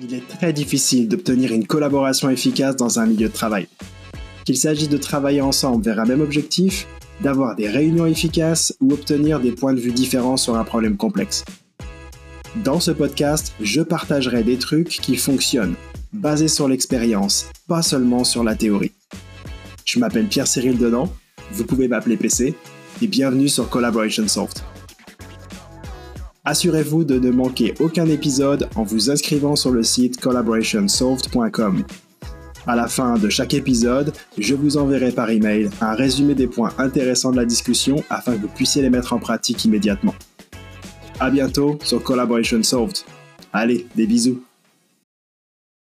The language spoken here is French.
Il est très difficile d'obtenir une collaboration efficace dans un milieu de travail. Qu'il s'agisse de travailler ensemble vers un même objectif, d'avoir des réunions efficaces ou obtenir des points de vue différents sur un problème complexe. Dans ce podcast, je partagerai des trucs qui fonctionnent, basés sur l'expérience, pas seulement sur la théorie. Je m'appelle Pierre-Cyril Denan, vous pouvez m'appeler PC, et bienvenue sur Collaboration Soft. Assurez-vous de ne manquer aucun épisode en vous inscrivant sur le site collaborationsoft.com. À la fin de chaque épisode, je vous enverrai par email un résumé des points intéressants de la discussion afin que vous puissiez les mettre en pratique immédiatement. À bientôt sur Collaboration Solved. Allez, des bisous.